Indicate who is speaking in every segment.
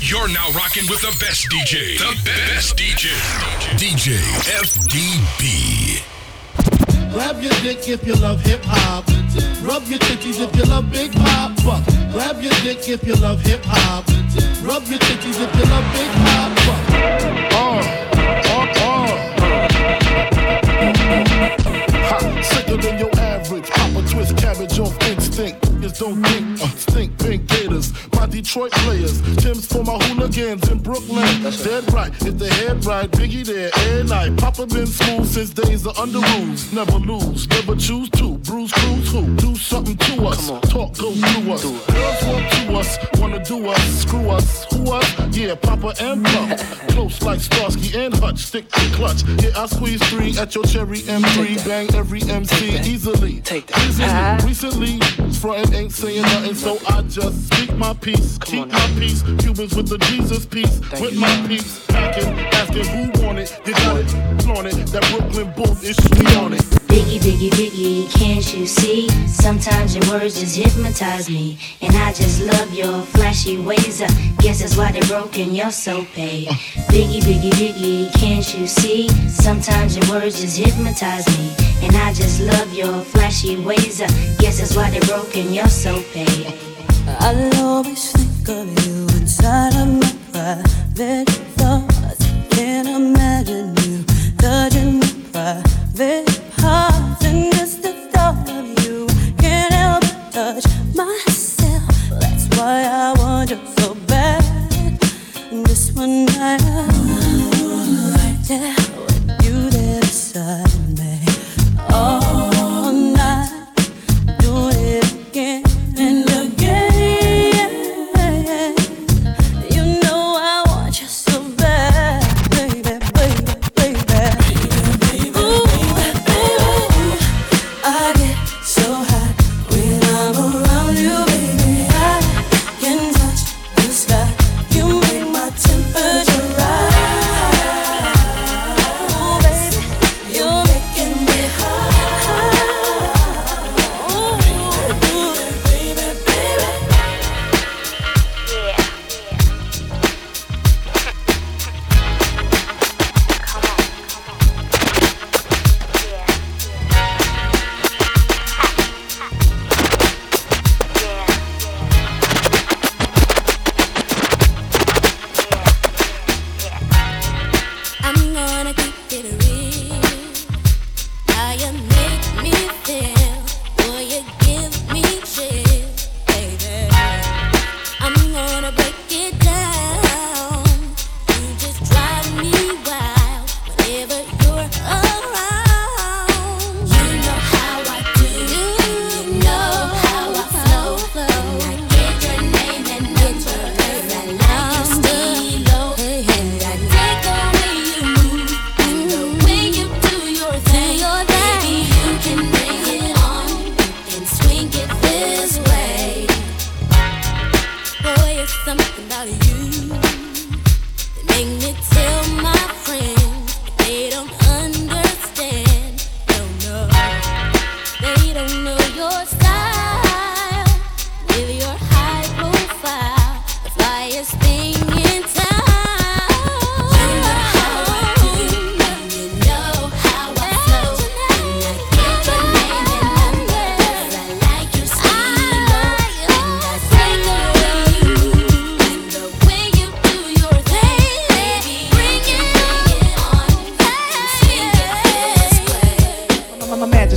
Speaker 1: You're now rocking with the best DJ. The best DJ. DJ FDB.
Speaker 2: Grab your dick if you love hip hop. Rub your titties if you love Big Poppa. Grab your dick if you love hip hop. Rub your titties if you love Big Poppa.
Speaker 3: Uh, uh, uh. Ha, sicker than your average. Papa twist cabbage off instinct. Don't think, uh, stink pink gators. My Detroit players, Tim's for my hooligans in Brooklyn. That's Dead right, if the head right, Biggie there, air night. Papa been smooth since days of Underoos. Never lose, never choose to. Bruise, cruise, who? Do something to us. Talk, go through us. Girls want to us, wanna do us, screw us, who us? Yeah, Papa and Puff. Close like Starsky and Hutch, stick to clutch. Yeah, I squeeze three at your cherry M3, bang every MC easily. Take that. Easily. Recently, frontin' ain't saying nothing, so I just speak my peace, keep my peace. Cubans with the Jesus peace, with my peace. Packing, asking who want it, they got it, flaunt it. That Brooklyn bull is sweet on it.
Speaker 4: Biggie, biggie, biggie, can't you see? Sometimes your words just hypnotize me. And I just love your flashy ways. I guess that's why they're broken, you're so paid. Uh. Biggie, biggie, biggie, can't you see? Sometimes your words just hypnotize me. And I just love your flashy ways. I guess that's why they're broken, you're so paid.
Speaker 5: I'll always think of you inside of my private thoughts. Can't imagine you touching my private parts. And just the thought of you can't help but touch myself. That's why I want you so bad. This one night, I'll
Speaker 6: that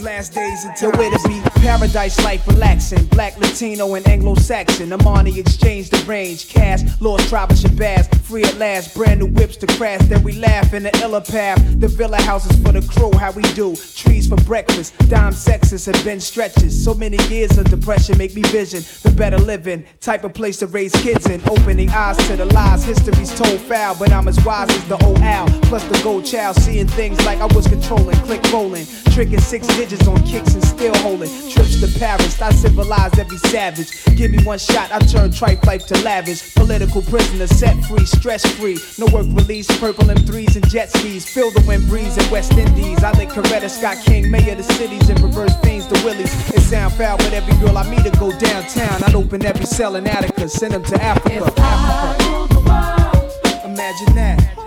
Speaker 7: these last days until where to be. Paradise life relaxing. Black, Latino, and Anglo Saxon. Armani exchange the range. Cash, lost tribe of Shabazz. Free at last. Brand new whips to crash. Then we laugh in the illa path. The villa houses for the crew. How we do. Trees for breakfast. Dime sexes have been stretches. So many years of depression make me vision the better living. Type of place to raise kids in. Opening eyes to the lies. History's told foul. But I'm as wise as the old owl. Plus the gold child. Seeing things like I was controlling. Click rolling. Tricking six digits on kicks and still holding. Trips to Paris, I civilize every savage. Give me one shot, I turn tripe life to lavish. Political prisoner, set free, stress free. No work release, purple M3s and jet skis. Feel the wind breeze in West Indies. I lick Coretta Scott King, mayor of the cities, and reverse things to Willies. It sound foul, but every girl I meet to go downtown. I'd open every cell in Attica, send them to Africa.
Speaker 5: If I ruled the world.
Speaker 7: Imagine that.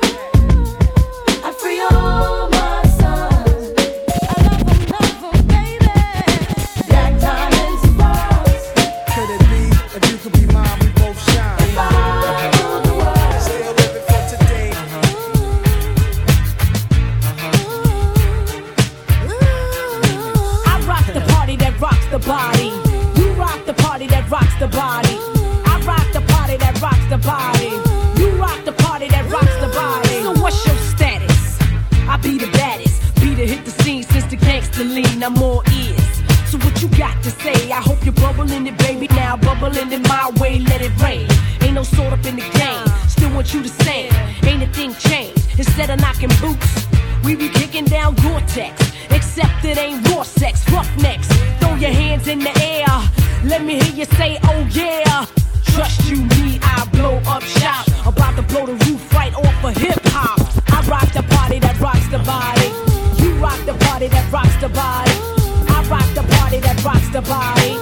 Speaker 8: Gangster lean. Ears. So what you got to say? I hope you're bubbling it, baby. Now bubbling in my way, let it rain. Ain't no sort up in the game. Still want you to sing. Ain't a thing changed. Instead of knocking boots, we be kicking down Gore-Tex. Except it ain't raw sex, roughnecks. Throw your hands in the air. Let me hear you say, oh yeah. Trust you, me, I blow up shop. About to blow the roof right off of hip hop. I rock the party that rocks the body. You rock the party that rocks the the body.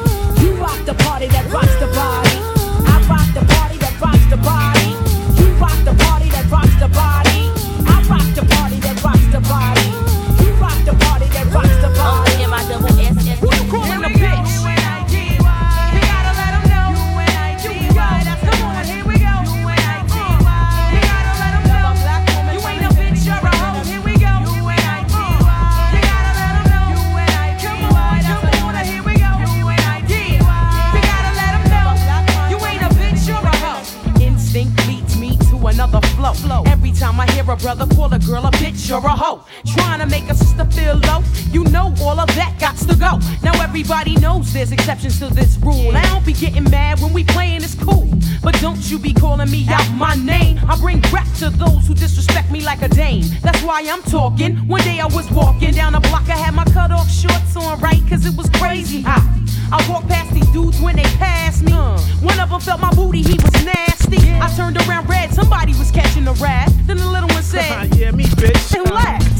Speaker 8: You rock the party that rocks the body.
Speaker 9: Brother call a girl a bitch or a hoe, trying to make a sister feel low, you know all of that got to go. Now everybody knows there's exceptions to this rule. I don't be getting mad when we playing, it's cool. But don't you be calling me out my name. I bring rap to those who disrespect me like a dame. That's why I'm talking. One day I was walking down the block, I had my cut off shorts on right, cause it was crazy hot. I walked past these dudes when they passed me. Uh. One of them felt my booty, he was nasty. I turned around red,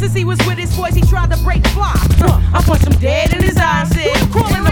Speaker 9: Since he was with his boys, he tried to break fly. Huh. I punched him dead in his eye and said, calling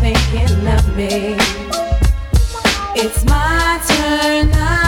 Speaker 5: thinking of me. It's my turn not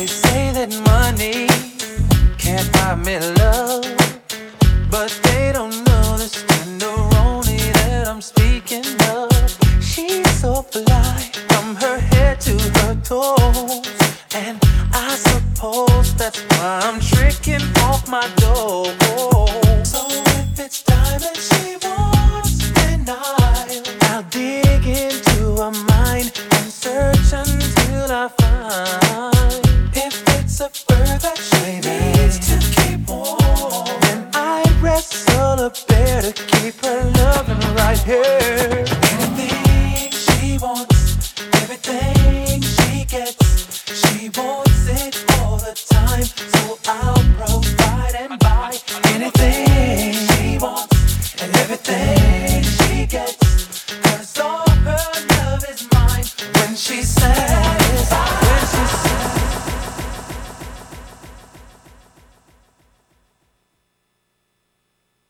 Speaker 10: They say that money can't buy me
Speaker 6: love. The.